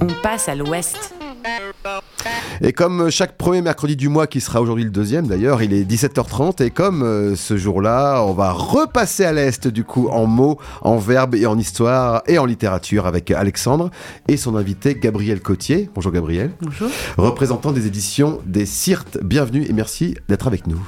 On passe à l'ouest. Et comme chaque premier mercredi du mois, qui sera aujourd'hui le deuxième d'ailleurs, il est 17h30. Et comme euh, ce jour-là, on va repasser à l'Est du coup en mots, en verbes et en histoire et en littérature avec Alexandre et son invité Gabriel Cotier. Bonjour Gabriel. Bonjour. Représentant des éditions des Cirtes. Bienvenue et merci d'être avec nous.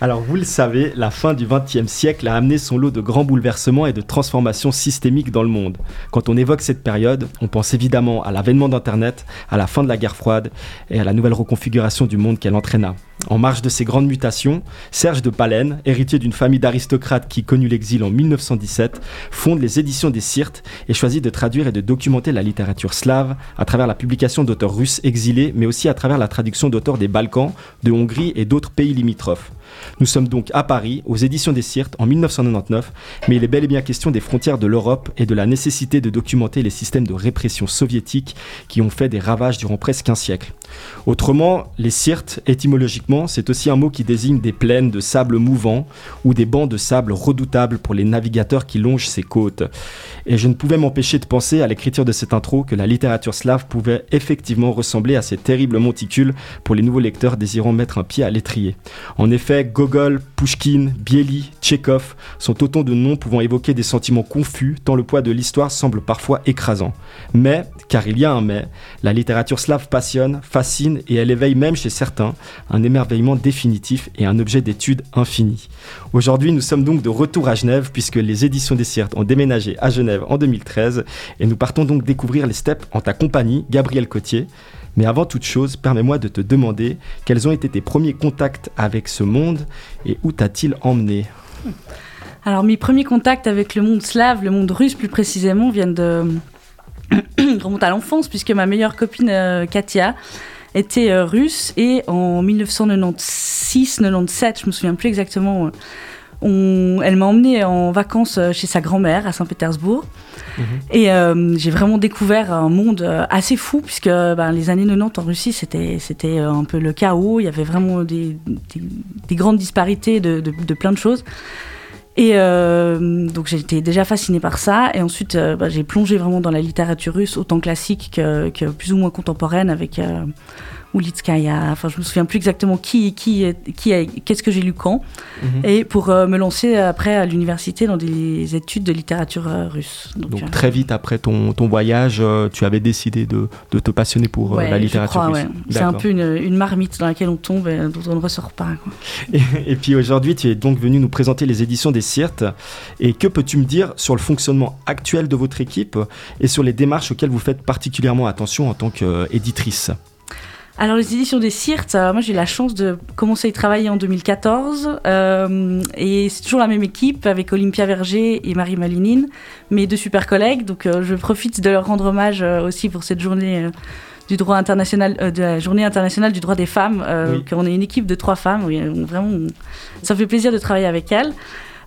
Alors vous le savez, la fin du XXe siècle a amené son lot de grands bouleversements et de transformations systémiques dans le monde. Quand on évoque cette période, on pense évidemment à l'avènement d'Internet, à la fin de la guerre froide et à la nouvelle reconfiguration du monde qu'elle entraîna. En marge de ces grandes mutations, Serge de Palen, héritier d'une famille d'aristocrates qui connut l'exil en 1917, fonde les éditions des Cirtes et choisit de traduire et de documenter la littérature slave à travers la publication d'auteurs russes exilés, mais aussi à travers la traduction d'auteurs des Balkans, de Hongrie et d'autres pays limitrophes. Nous sommes donc à Paris, aux éditions des Cirtes, en 1999, mais il est bel et bien question des frontières de l'Europe et de la nécessité de documenter les systèmes de répression soviétiques qui ont fait des ravages durant presque un siècle. Autrement, les Cirtes, étymologiquement, c'est aussi un mot qui désigne des plaines de sable mouvant ou des bancs de sable redoutables pour les navigateurs qui longent ces côtes. Et je ne pouvais m'empêcher de penser à l'écriture de cette intro que la littérature slave pouvait effectivement ressembler à ces terribles monticules pour les nouveaux lecteurs désirant mettre un pied à l'étrier. En effet, Gogol, Pushkin, Bieli, Tchekhov sont autant de noms pouvant évoquer des sentiments confus tant le poids de l'histoire semble parfois écrasant. Mais, car il y a un mais, la littérature slave passionne, fascine et elle éveille même chez certains un émerveillement définitif et un objet d'étude infini. Aujourd'hui, nous sommes donc de retour à Genève puisque les éditions des Cirtes ont déménagé à Genève en 2013 et nous partons donc découvrir les steppes en ta compagnie, Gabriel Cotier. Mais avant toute chose, permets-moi de te demander quels ont été tes premiers contacts avec ce monde et où t'a-t-il emmené Alors mes premiers contacts avec le monde slave, le monde russe plus précisément, viennent de remontent à l'enfance puisque ma meilleure copine euh, Katia était euh, russe. Et en 1996-97, je me souviens plus exactement, euh, on- elle m'a emmenée en vacances euh, chez sa grand-mère à Saint-Pétersbourg. Et euh, j'ai vraiment découvert un monde euh, assez fou, puisque ben, les années 90 en Russie, c'était, c'était un peu le chaos. Il y avait vraiment des, des- des grandes disparités de, de- de plein de choses. Et euh, donc j'étais déjà fascinée par ça. Et ensuite, euh, bah, j'ai plongé vraiment dans la littérature russe, autant classique que, que plus ou moins contemporaine, avec euh, Ulitskaya. Enfin, je me souviens plus exactement qui, qui, qui, qu'est-ce que j'ai lu quand. Et pour euh, me lancer après à l'université dans des études de littérature euh, russe. Donc, Donc euh, très vite après ton, ton voyage, tu avais décidé de, de te passionner pour ouais, la littérature crois, russe. ouais. C'est un peu une, une marmite dans laquelle on tombe et dont on ne ressort pas. quoi. Et, et puis aujourd'hui, tu es donc venu nous présenter les éditions des Cirtes. Et que peux-tu me dire sur le fonctionnement actuel de votre équipe et sur les démarches auxquelles vous faites particulièrement attention en tant qu'éditrice? Alors, les éditions des Cirtes, euh, moi j'ai eu la chance de commencer à y travailler en 2014. euh, et c'est toujours la même équipe avec Olympia Verger et Marie Malinine, mes deux super collègues. Donc, euh, je profite de leur rendre hommage euh, aussi pour cette journée. euh, du droit international, euh, de la journée internationale du droit des femmes, euh, Oui. qu'on est une équipe de trois femmes, oui, on- vraiment, on- ça fait plaisir de travailler avec elles.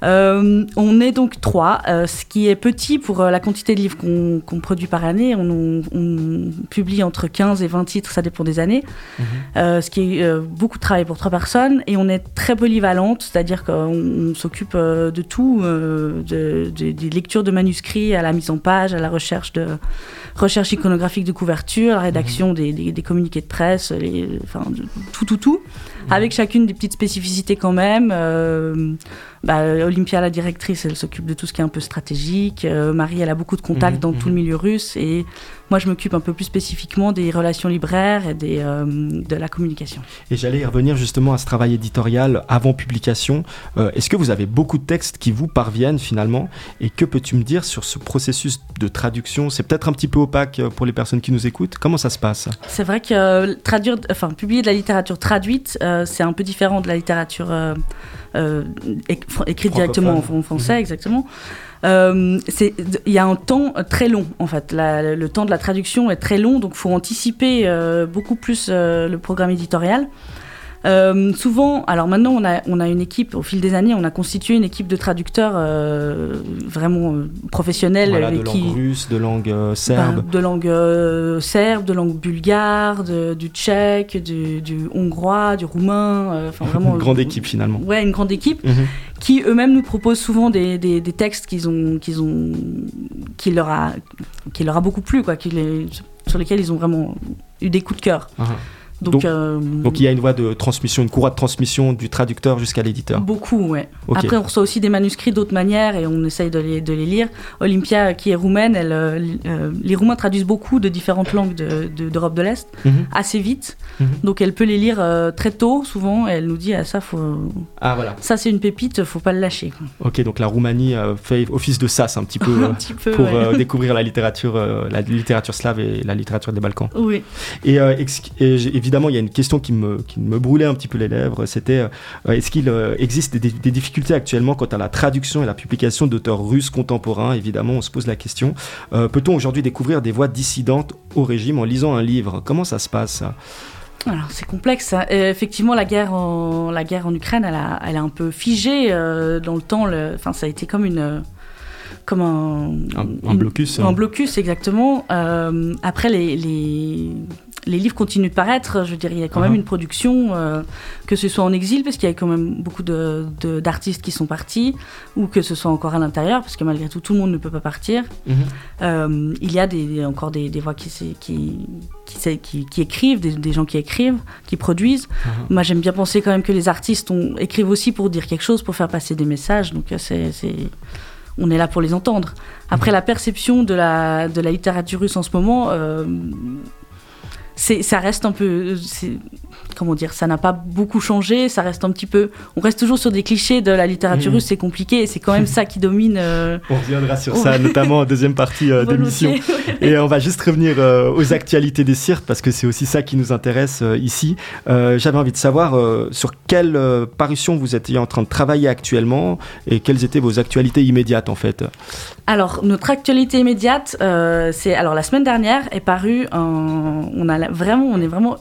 Euh, on est donc trois, euh, ce qui est petit pour euh, la quantité de livres qu'on produit par année. On, on- on publie entre 15 et 20 titres, ça dépend des années. Euh, ce qui est beaucoup de travail pour trois personnes. Et on est très polyvalente, c'est-à-dire qu'on on s'occupe de tout, de- de- des lectures de manuscrits à la mise en page, à la recherche de recherche iconographique de couverture, la rédaction des, des- des communiqués de presse, les, enfin, de- tout, tout, tout, avec chacune des petites spécificités quand même. Euh, bah, Olympia, la directrice, elle s'occupe de tout ce qui est un peu stratégique. Euh, Marie, elle a beaucoup de contacts Mhm, dans tout le milieu russe. Et moi, je m'occupe un peu plus spécifiquement des relations libraires et des, euh, de la communication. Et j'allais y revenir justement à ce travail éditorial avant publication. Euh, Est-ce que vous avez beaucoup de textes qui vous parviennent finalement? Et que peux-tu me dire sur ce processus de traduction? C'est peut-être un petit peu opaque euh, pour les personnes qui nous écoutent. Comment ça se passe? C'est vrai que traduire, enfin, publier de la littérature traduite, euh, c'est un peu différent de la littérature écrite directement en, en français, exactement. Euh, Il y a un temps très long, en fait. Le temps de la traduction est très long, donc faut anticiper euh, beaucoup plus euh, le programme éditorial. Euh, souvent, alors maintenant, on a, on a une équipe, au fil des années, on a constitué une équipe de traducteurs euh, vraiment euh, professionnels. Voilà, de qui, langue russe, de langue euh, serbe. ben, de langue serbe, de langue bulgare, de- du tchèque, du, du hongrois, du roumain. Enfin, vraiment. Une grande équipe finalement. Ouais, une grande équipe Mhm. qui eux-mêmes nous proposent souvent des, des, des textes qu'ils ont, qu'ils ont, qui leur a, qui leur a beaucoup plu, quoi. Qui les, sur lesquels ils ont vraiment eu des coups de cœur. Ah. Donc, Donc- euh, Donc il y a une voie de transmission, une courroie de transmission du traducteur jusqu'à l'éditeur. Beaucoup, ouais. Après, on reçoit aussi des manuscrits d'autres manières et on essaye de les, de les lire. Olympia, qui est roumaine, elle, euh, euh, les Roumains traduisent beaucoup de différentes langues de- de- d'Europe de, l'Est Mhm. assez vite. Mhm. Donc, elle peut les lire euh, très tôt, souvent, et elle nous dit ah, ça, faut... Ah voilà. ça c'est une pépite, faut pas le lâcher. quoi. Ok, donc la Roumanie fait office de sas un petit peu Un petit peu. pour ouais. découvrir la littérature, la littérature slave et la littérature des Balkans. Oui. Et, j'ai- évidemment, il y a une question qui me, qui me brûlait un petit peu les lèvres. C'était euh, est-ce qu'il euh, existe des, difficultés actuellement quant à la traduction et la publication d'auteurs russes contemporains? Évidemment, on se pose la question. Euh, Peut-on aujourd'hui découvrir des voix dissidentes au régime en lisant un livre? Comment ça se passe Alors c'est complexe. hein. Effectivement, la guerre en la guerre en Ukraine, elle a, elle a un peu figé dans le temps. Enfin, ça a été comme une comme un Un- un blocus, hein. Un blocus, exactement. Euh, après, les, les les livres continuent de paraître. Je veux dire, il y a quand Ah. même une production, euh, que ce soit en exil, parce qu'il y a quand même beaucoup de de- d'artistes qui sont partis, ou que ce soit encore à l'intérieur, parce que malgré tout, tout le monde ne peut pas partir. Mhm. Euh, il y a des, encore des, des voix qui, qui, qui, qui- qui écrivent, des, des gens qui écrivent, qui produisent. Mhm. Moi, j'aime bien penser quand même que les artistes ont, écrivent aussi pour dire quelque chose, pour faire passer des messages. Donc, c'est- on est là pour les entendre. Après, la perception de la, de la littérature russe en ce moment, euh, ça reste un peu. comment dire Ça n'a pas beaucoup changé. Ça reste un petit peu. On reste toujours sur des clichés de la littérature Mhm. russe, c'est compliqué. C'est quand même ça qui domine. euh, On reviendra sur ça, notamment en deuxième partie euh, d'émission. Et on va juste revenir euh, aux actualités des cirques parce que c'est aussi ça qui nous intéresse euh, ici. Euh, J'avais envie de savoir sur quelle parution vous étiez en train de travailler actuellement et quelles étaient vos actualités immédiates en fait? Alors, notre actualité immédiate, euh, c'est alors la semaine dernière est paru un, on a vraiment, on est vraiment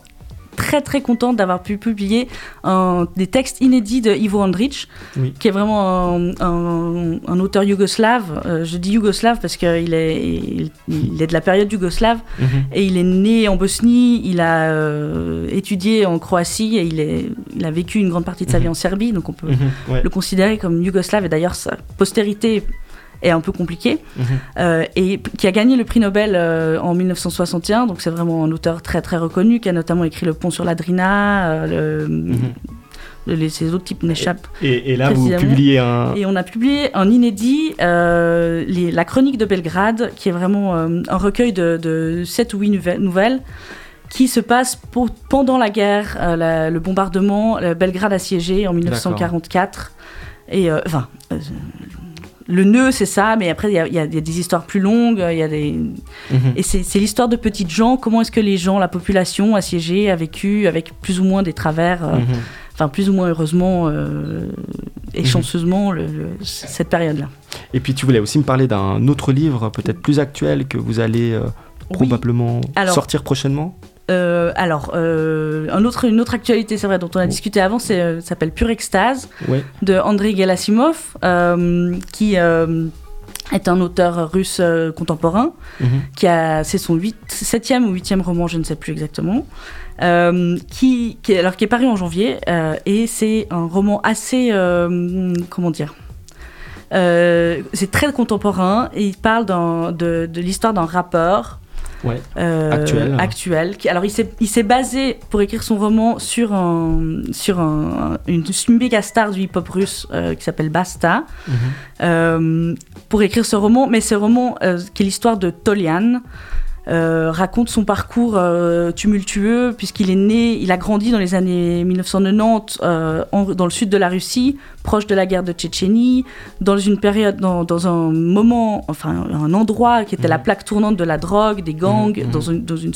très très contente d'avoir pu publier un- des textes inédits de Ivo Andrić, Oui. qui est vraiment un, un- un auteur yougoslave. Euh, je dis yougoslave parce qu'il est, il, il est de la période yougoslave et il est né en Bosnie, il a euh, étudié en Croatie et il, est, il a vécu une grande partie de sa vie en Serbie, donc on peut Mhm, ouais. le considérer comme yougoslave et d'ailleurs sa postérité est un peu compliquée Mhm. euh, et qui a gagné le prix Nobel euh, en 1961 donc c'est vraiment un auteur très très reconnu qui a notamment écrit Le pont sur la Drina euh, le, les, ces autres types m'échappent Et, et là, vous publiez un. et on a publié un inédit euh, les- La chronique de Belgrade qui est vraiment euh, un recueil de, de 7 ou 8 nouvelles- qui se passe pour- pendant la guerre, euh, la- le bombardement, Belgrade assiégé en 1944. Et enfin, le nœud, c'est ça, mais après, il y, a- y y des histoires plus longues, il y a des... Mhm. Et c'est l'histoire de petites gens, comment est-ce que les gens, la population assiégée a vécu avec plus ou moins des travers, euh, Mhm. enfin plus ou moins heureusement euh, et Mhm. chanceusement, le- le- cette période-là. Et puis tu voulais aussi me parler d'un autre livre, peut-être plus actuel, que vous allez euh, probablement Alors- sortir prochainement? Euh, alors, euh, un autre, une autre actualité, c'est vrai, dont on a Oh. discuté avant, c'est, euh, ça s'appelle Pure Extase Ouais. de Andrei Gerasimov, euh, qui est un auteur russe contemporain, Mhm. qui a, c'est son huit, septième ou huitième roman, je ne sais plus exactement, qui, alors, qui est paru en janvier, et c'est un roman assez, comment dire, c'est très contemporain, et il parle de l'histoire d'un rappeur Ouais. euh, Actuel. actuel, qui- alors il s'est, basé pour écrire son roman sur, un, sur un, une, une méga star du hip-hop russe euh, qui s'appelle Basta, Mhm. euh, pour écrire ce roman. Mais ce roman, qui est l'histoire de Tolian, raconte son parcours euh, tumultueux puisqu'il est né, il a grandi dans les années 1990 euh, en- dans le sud de la Russie, proche de la guerre de Tchétchénie, dans une période, dans, dans un moment, enfin un endroit qui était la Mhm. plaque tournante de la drogue, des gangs, mhm. dans, une, dans une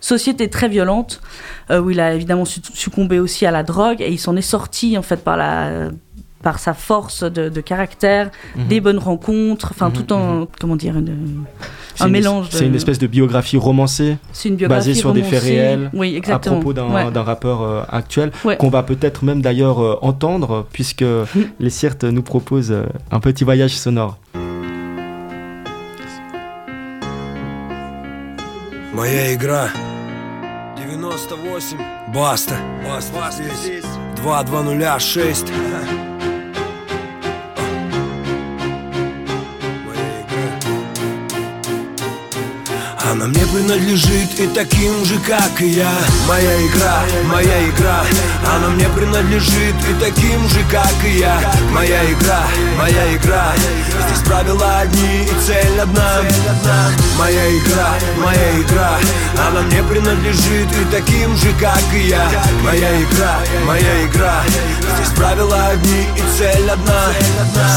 société très violente euh, où il a évidemment su- succombé aussi à la drogue et il s'en est sorti en fait par la par sa force de, de caractère, Mhm. des bonnes rencontres, enfin Mhm, tout en comment dire une- C'est un une- mélange. de- C'est une espèce de biographie romancée c'est une biographie basée sur des faits romancée. réels, Oui, à exactement. propos d'un Ouais. d'un rappeur euh, actuel Ouais. qu'on va peut-être même d'ailleurs euh, entendre puisque les Cirtes nous proposent euh, un petit voyage sonore. Моя игра 98 Баста Баста здесь 2206 принадлежит и таким же, как и я. Моя игра, моя игра Она мне принадлежит и таким же, как и я. Моя игра, моя игра Здесь правила одни и цель одна. Моя игра, моя игра Она мне принадлежит и таким же, как и я. Моя игра, моя игра. Здесь правила одни и цель одна.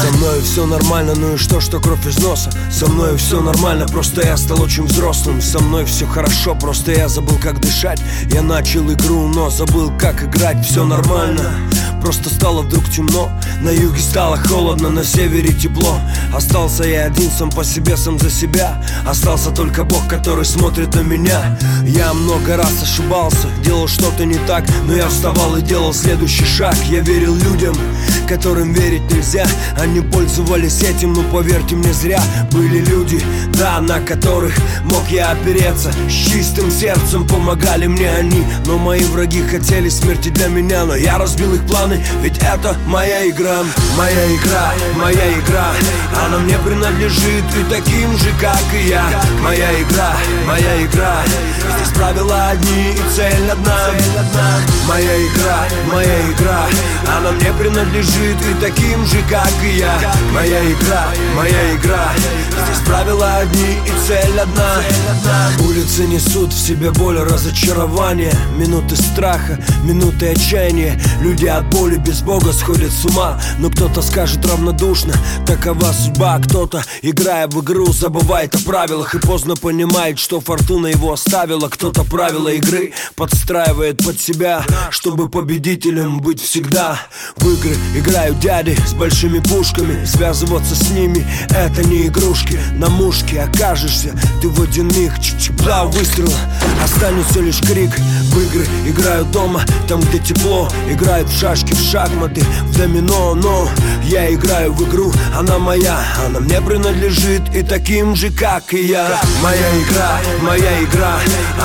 Со мной все нормально, ну и что, что кровь из носа? Со мной все нормально, просто я стал очень взрослым. Со мной все хорошо, просто я забыл, как дышать. Я начал игру, но забыл, как играть. Все нормально Просто стало вдруг темно. На юге стало холодно, на севере тепло. Остался я один сам по себе, сам за себя. Остался только Бог, который смотрит на меня. Я много раз ошибался, делал что-то не так Но я вставал и делал следующий шаг. Я верил людям, которым верить нельзя. Они пользовались этим, но поверьте мне зря. Были люди, да, на которых мог я опереться. С чистым сердцем помогали мне они. Но мои враги хотели смерти для меня Но я разбил их планы. Ведь это моя игра, моя игра, моя игра. Она мне принадлежит и таким же, как и я. Моя игра, моя игра. Здесь правила одни и цель одна. Моя игра, моя игра. Она мне принадлежит и таким же, как и я. Моя игра, моя игра. Здесь правила одни и цель одна. Улицы несут в себе боль разочарования Минуты страха, минуты отчаяния. Люди от боли без Бога сходит с ума. Но кто-то скажет равнодушно Такова судьба. Кто-то, играя в игру, забывает о правилах И поздно понимает, что фортуна его оставила. Кто-то правила игры подстраивает под себя Чтобы победителем быть всегда. В игры играют дяди с большими пушками. Связываться с ними это не игрушки. На мушке окажешься ты в один миг Чик-чик-бла, выстрел Останется лишь крик. В игры играют дома, там где тепло. Играют в шашки в шахматы, в домино. Но я играю в игру, она моя. Она мне принадлежит и таким же, как и я. Моя игра, моя игра.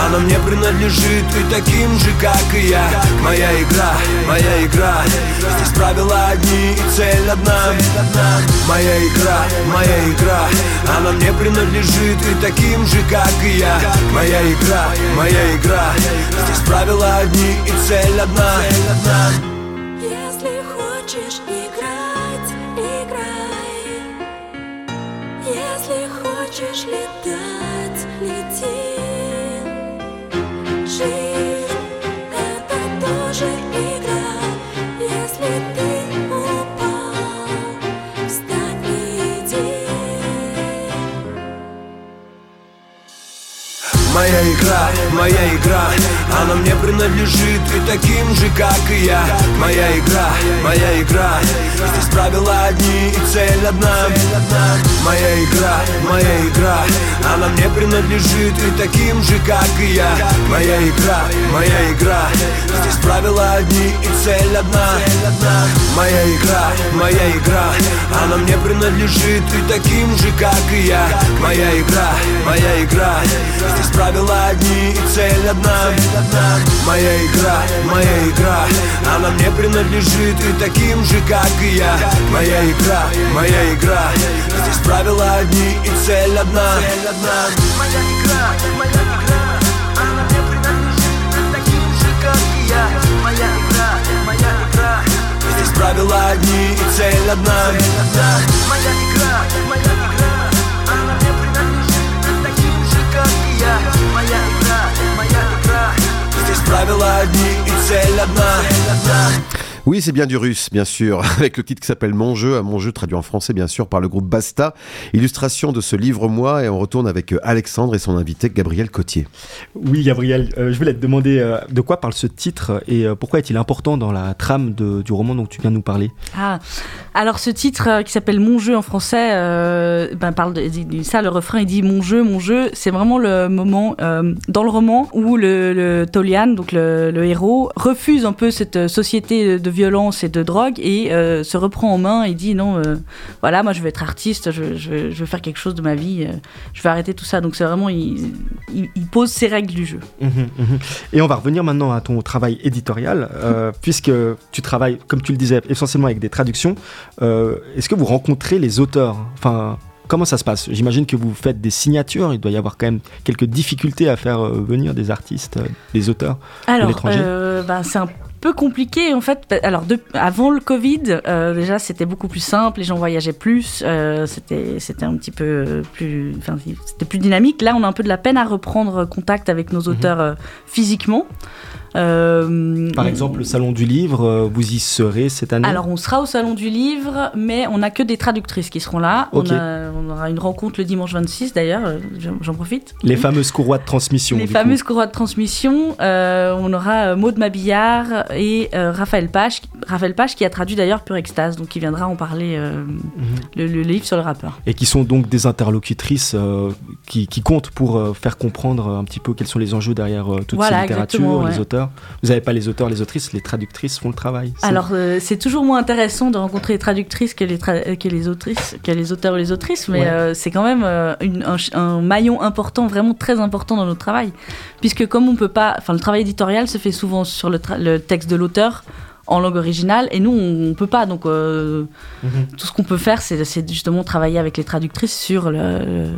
Она мне принадлежит и таким же, как и я. Моя игра, моя игра. Здесь правила одни и цель одна. Моя игра, моя игра. Она мне принадлежит и таким же, как и я. Моя игра, моя игра. Здесь правила одни и цель одна. Хочешь играть, играй. Если хочешь летать, лети. Жизнь — Моя игра, моя игра. Она мне принадлежит и таким же, как и я. Моя игра, моя игра. Здесь правила одни и цель одна. Моя игра, моя игра принадлежит и таким же, как и я. Моя игра, моя игра. Здесь правила одни и цель одна. Моя игра, моя игра. Она мне принадлежит и таким же, как и я. Моя игра, моя игра. Здесь правила одни и цель одна. Моя игра, моя игра. Она мне принадлежит и таким же, как и я. Моя игра, моя игра. Здесь правила одни и цель одна правила одни и цель одна. Да, моя игра, моя игра Она мне принадлежит таким же, как и я. Моя игра, моя игра. Здесь правила одни и цель одна. Да, Oui, c'est bien du russe, bien sûr, avec le titre qui s'appelle Mon jeu, Mon jeu traduit en français, bien sûr, par le groupe Basta. Illustration de ce livre-moi, et on retourne avec euh, Alexandre et son invité Gabriel Cotier. Oui, Gabriel, euh, je voulais te demander euh, de quoi parle ce titre et pourquoi est-il important dans la trame du roman dont tu viens de nous parler? Ah, alors ce titre qui s'appelle Mon jeu en français, ben, parle de, ça, le refrain, il dit Mon jeu, mon jeu. C'est vraiment le moment dans le roman où le, le Tolian, donc le, le, héros, refuse un peu cette société de violence et de drogue et euh, se reprend en main et dit non, euh, voilà, moi je veux être artiste, je, je, veux faire quelque chose de ma vie, euh, je vais arrêter tout ça. Donc c'est vraiment, il, il, pose ses règles du jeu. Mmh, mmh. Et on va revenir maintenant à ton travail éditorial, puisque tu travailles, comme tu le disais, essentiellement avec des traductions. Est-ce que vous rencontrez les auteurs? Enfin, comment ça se passe? J'imagine que vous faites des signatures, il doit y avoir quand même quelques difficultés à faire venir des artistes, des auteurs. Alors, l'étranger ben, c'est un peu compliqué en fait. Alors, de- avant le Covid, euh, déjà, c'était beaucoup plus simple. Les gens voyageaient plus. euh, c'était, c'était un petit peu plus, enfin, c'était plus dynamique. Là, on a un peu de la peine à reprendre contact avec nos auteurs euh, physiquement. Euh, Par exemple, le Salon du Livre, euh, vous y serez cette année alors, on sera au Salon du Livre, mais on n'a que des traductrices qui seront là. On, a- on aura une rencontre le dimanche 26, d'ailleurs, euh, j'en profite. Les fameuses courroies de transmission. Les coup. fameuses courroies de transmission. on aura Maud Mabillard et Raphaël Page. Raphaël Page qui a traduit d'ailleurs Pure Extase, donc il viendra en parler, Mhm. le, le livre sur le rappeur. Et qui sont donc des interlocutrices euh, qui, qui comptent pour euh, faire comprendre euh, un petit peu quels sont les enjeux derrière toute Voilà, ces littératures, exactement, les ouais. Auteurs. Vous n'avez pas les auteurs, les autrices, les traductrices font le travail. Alors euh, c'est toujours moins intéressant de rencontrer les traductrices que les, tra- que les autrices, que les auteurs ou les autrices, mais Ouais. euh, c'est quand même euh, une- un, maillon important, vraiment très important dans notre travail, puisque comme on peut pas, enfin le travail éditorial se fait souvent sur le texte de l'auteur en langue originale et nous on, on peut pas donc euh, Mhm. tout ce qu'on peut faire c'est justement travailler avec les traductrices sur le,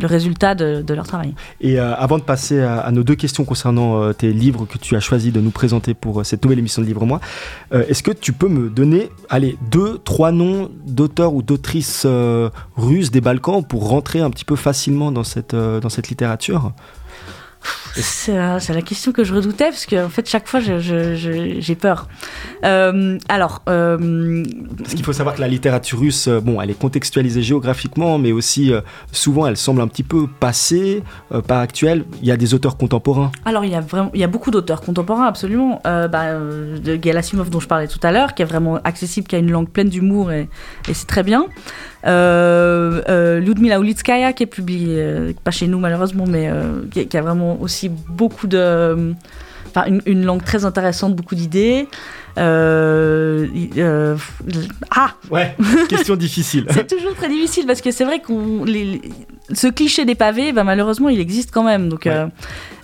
le résultat de, de leur travail. Et euh, avant de passer à, à nos deux questions concernant euh, tes livres que tu as choisi de nous présenter pour cette nouvelle émission de Livre-moi, euh, est-ce que tu peux me donner, allez, deux, trois noms d'auteurs ou d'autrices russes des Balkans pour rentrer un petit peu facilement dans cette, dans cette littérature? C'est la question que je redoutais parce que en fait chaque fois j'ai peur. Euh, alors euh, Parce qu'il faut savoir que la littérature russe, euh, bon, elle est contextualisée géographiquement, mais aussi euh, souvent elle semble un petit peu passée, pas actuelle. Il y a des auteurs contemporains. alors il y a vraiment il y a beaucoup d'auteurs contemporains absolument. Bah, de Gerasimov dont je parlais tout à l'heure qui est vraiment accessible, qui a une langue pleine d'humour et, et c'est très bien. Ludmila Ulitskaya qui est publiée pas chez nous malheureusement mais qui, qui a vraiment aussi beaucoup de enfin une, une langue très intéressante, beaucoup d'idées. Euh, euh, ah, Ouais, question difficile. c'est toujours très difficile parce que c'est vrai qu'on les- ce cliché des pavés, bah, malheureusement, il existe quand même. Donc, Ouais. euh,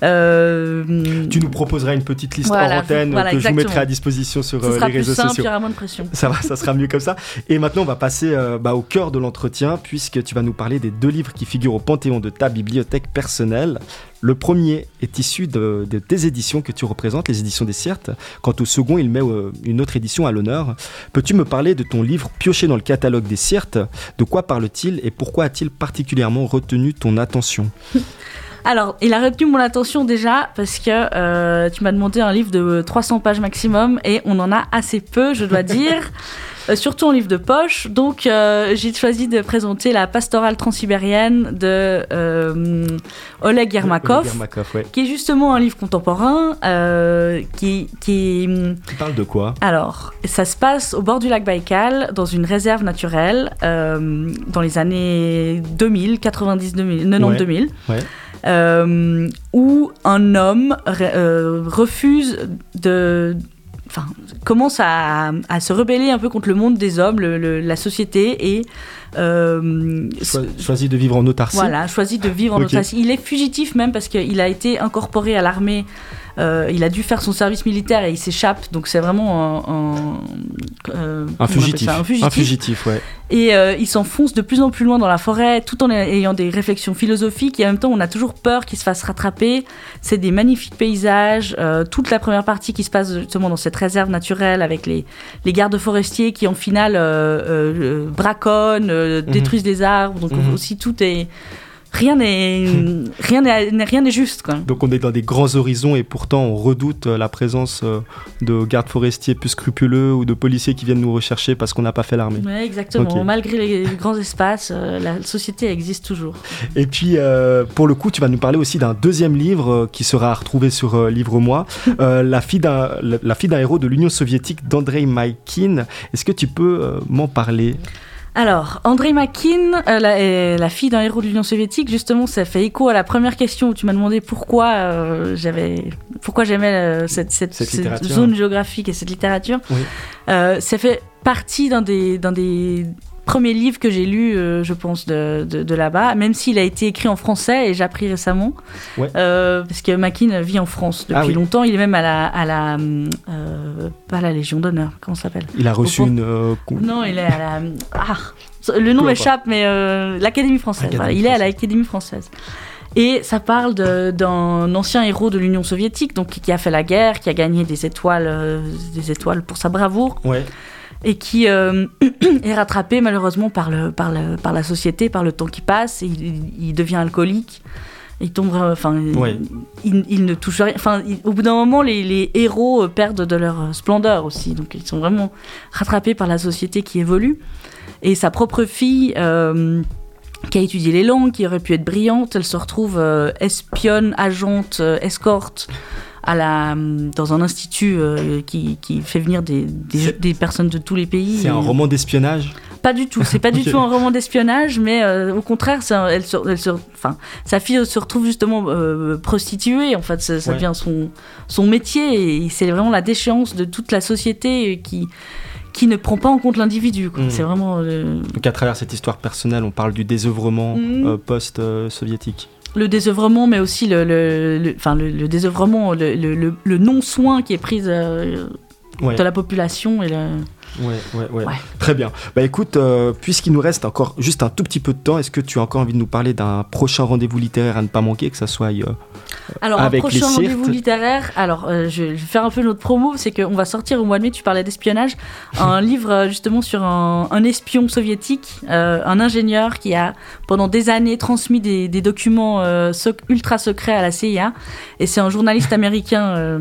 euh, Tu nous proposeras une petite liste Voilà, hors antenne voilà, que je vous mettrai à disposition sur euh, sera les plus réseaux simple, il sociaux. y aura moins de pression. Ça va, ça sera mieux comme ça. Et maintenant, on va passer euh, bah, au cœur de l'entretien, puisque tu vas nous parler des deux livres qui figurent au panthéon de ta bibliothèque personnelle. Le premier est issu de, de tes éditions que tu représentes, les éditions des Ciertes. Quant au second, il met euh, une autre édition à l'honneur. Peux-tu me parler de ton livre pioché dans le catalogue des Ciertes De quoi parle-t-il et pourquoi a-t-il particulièrement retenu ton attention Alors, il a retenu mon attention déjà parce que euh, tu m'as demandé un livre de 300 pages maximum et on en a assez peu, je dois dire. Euh, surtout en livre de poche. Donc, euh, j'ai choisi de présenter la pastorale transsibérienne de euh, Oleg Yermakov. Yermakov, ouais. qui est justement un livre contemporain qui, qui parle de quoi? Alors ça se passe au bord du lac Baïkal dans une réserve naturelle dans les années 2000 90 2000 90 Ouais. 2000 Ouais. euh, où un homme re- euh, refuse de enfin commence à, à se rebeller un peu contre le monde des hommes le- le- la société et euh, Choi- Choisis de vivre en autarcie voilà, choisit de vivre en autarcie. Il est fugitif même parce qu'il a été incorporé à l'armée. Euh, il a dû faire son service militaire et il s'échappe. Donc c'est vraiment un, un, euh, Un fugitif. ça, un fugitif. Un fugitif, ouais. Et euh, il s'enfonce de plus en plus loin dans la forêt, tout en ayant des réflexions philosophiques. Et en même temps, on a toujours peur qu'il se fasse rattraper. C'est des magnifiques paysages. toute la première partie qui se passe justement dans cette réserve naturelle avec les, les gardes forestiers qui, en finale, euh, braconnent, Mhm. détruisent des arbres. Donc Mhm. aussi, tout est. Rien n'est rien n'est juste quoi. Donc on est dans des grands horizons et pourtant on redoute euh, la présence euh, de gardes forestiers plus scrupuleux ou de policiers qui viennent nous rechercher parce qu'on n'a pas fait l'armée. Ouais, exactement. Malgré les grands espaces, euh, la société existe toujours. Et puis euh, pour le coup, tu vas nous parler aussi d'un deuxième livre qui sera retrouvé sur Livre-moi, euh, la fille d'un la- la fille d'un héros de l'Union soviétique d'Andrei Maïkin. Est-ce que tu peux m'en parler? Alors, André Makin, euh, la, est la fille d'un héros de l'Union soviétique, justement, ça fait écho à la première question où tu m'as demandé pourquoi euh, j'avais, pourquoi j'aimais euh, cette, cette, Cette cette littérature. zone géographique et cette littérature. Oui. Euh, ça fait partie d'un des, d'un des premier livre que j'ai lu, euh, je pense, de, de, de là-bas, même s'il a été écrit en français et j'ai appris récemment. Ouais. Euh, parce que Makin vit en France depuis Ah oui. longtemps. Il est même à la, à la euh, pas la Légion d'honneur, comment ça s'appelle? Il a reçu Au- une. euh, Non, il est à la. Ah, le nom m'échappe, mais l'Académie française. Voilà, il est à l'Académie française. Et ça parle d'un ancien héros de l'Union soviétique, donc qui a fait la guerre, qui a gagné des étoiles, des étoiles pour sa bravoure, Ouais. Et qui euh, est rattrapé malheureusement par, le, par, le, par la société, par le temps qui passe. Et il, il devient alcoolique. Il tombe, enfin, Ouais. il, il ne touche rien. Enfin, il- au bout d'un moment, les, les héros euh, perdent de leur euh, splendeur aussi. Donc, ils sont vraiment rattrapés par la société qui évolue. Et sa propre fille, euh, qui a étudié les langues, qui aurait pu être brillante, elle se retrouve euh, espionne, agente, escorte à la, dans un institut euh, qui, qui fait venir des, des, C'est- des personnes de tous les pays. C'est un roman d'espionnage. pas du tout, c'est pas du tout un roman d'espionnage, mais euh, au contraire, ça, elle se, elle se- enfin, sa fille se retrouve justement euh, prostituée, en fait, ça, ça Ouais. devient son, son métier, et c'est vraiment la déchéance de toute la société euh, qui, qui ne prend pas en compte l'individu. Mhm. C'est vraiment euh, Donc à travers cette histoire personnelle, on parle du désœuvrement euh, post-soviétique. Le désœuvrement, mais aussi le, le, le- enfin, le, le désœuvrement, le, le- le- le non-soin qui est pris euh, Ouais. de la population. Et le... Ouais, ouais, ouais, Ouais. Très bien. Bah écoute, euh, puisqu'il nous reste encore juste un tout petit peu de temps, est-ce que tu as encore envie de nous parler d'un prochain rendez-vous littéraire à ne pas manquer, que ça soit euh, Alors, Avec un prochain rendez-vous littéraire. Alors, euh, je vais faire un peu notre promo. C'est qu'on va sortir au mois de mai, tu parlais d'espionnage, un livre euh, justement sur un, un espion soviétique, un ingénieur qui a pendant des années transmis des, des documents ultra secrets à la CIA. Et c'est un journaliste américain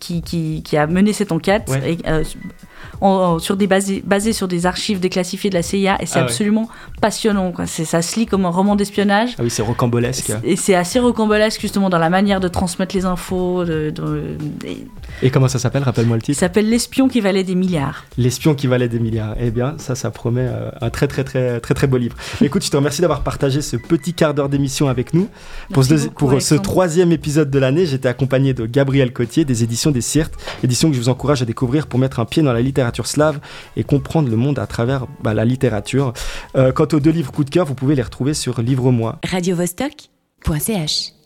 qui, qui, qui a mené cette enquête. Ouais. Et, en- sur des basés, basés sur des archives déclassifiées de la CIA et c'est Ah ouais. absolument passionnant quoi. C'est ça se lit comme un roman d'espionnage Ah oui, c'est rocambolesque. et c'est assez rocambolesque justement dans la manière de transmettre les infos. De, de- et- Et comment ça s'appelle? Rappelle-moi le il titre. s'appelle L'espion qui valait des milliards. L'espion qui valait des milliards. Eh bien, ça, ça promet euh, un très, très, très, très, très beau livre. Écoute, je te remercie d'avoir partagé ce petit quart d'heure d'émission avec nous. Pour, ce, beaucoup, pour ce Alexandre. troisième épisode de l'année, j'étais accompagné de Gabriel Cotier des éditions des Cirtes, éditions que je vous encourage à découvrir pour mettre un pied dans la littérature slave et comprendre le monde à travers bah, la littérature. Euh, quant aux deux livres coup de cœur, vous pouvez les retrouver sur Livre-moi. radiovostok.ch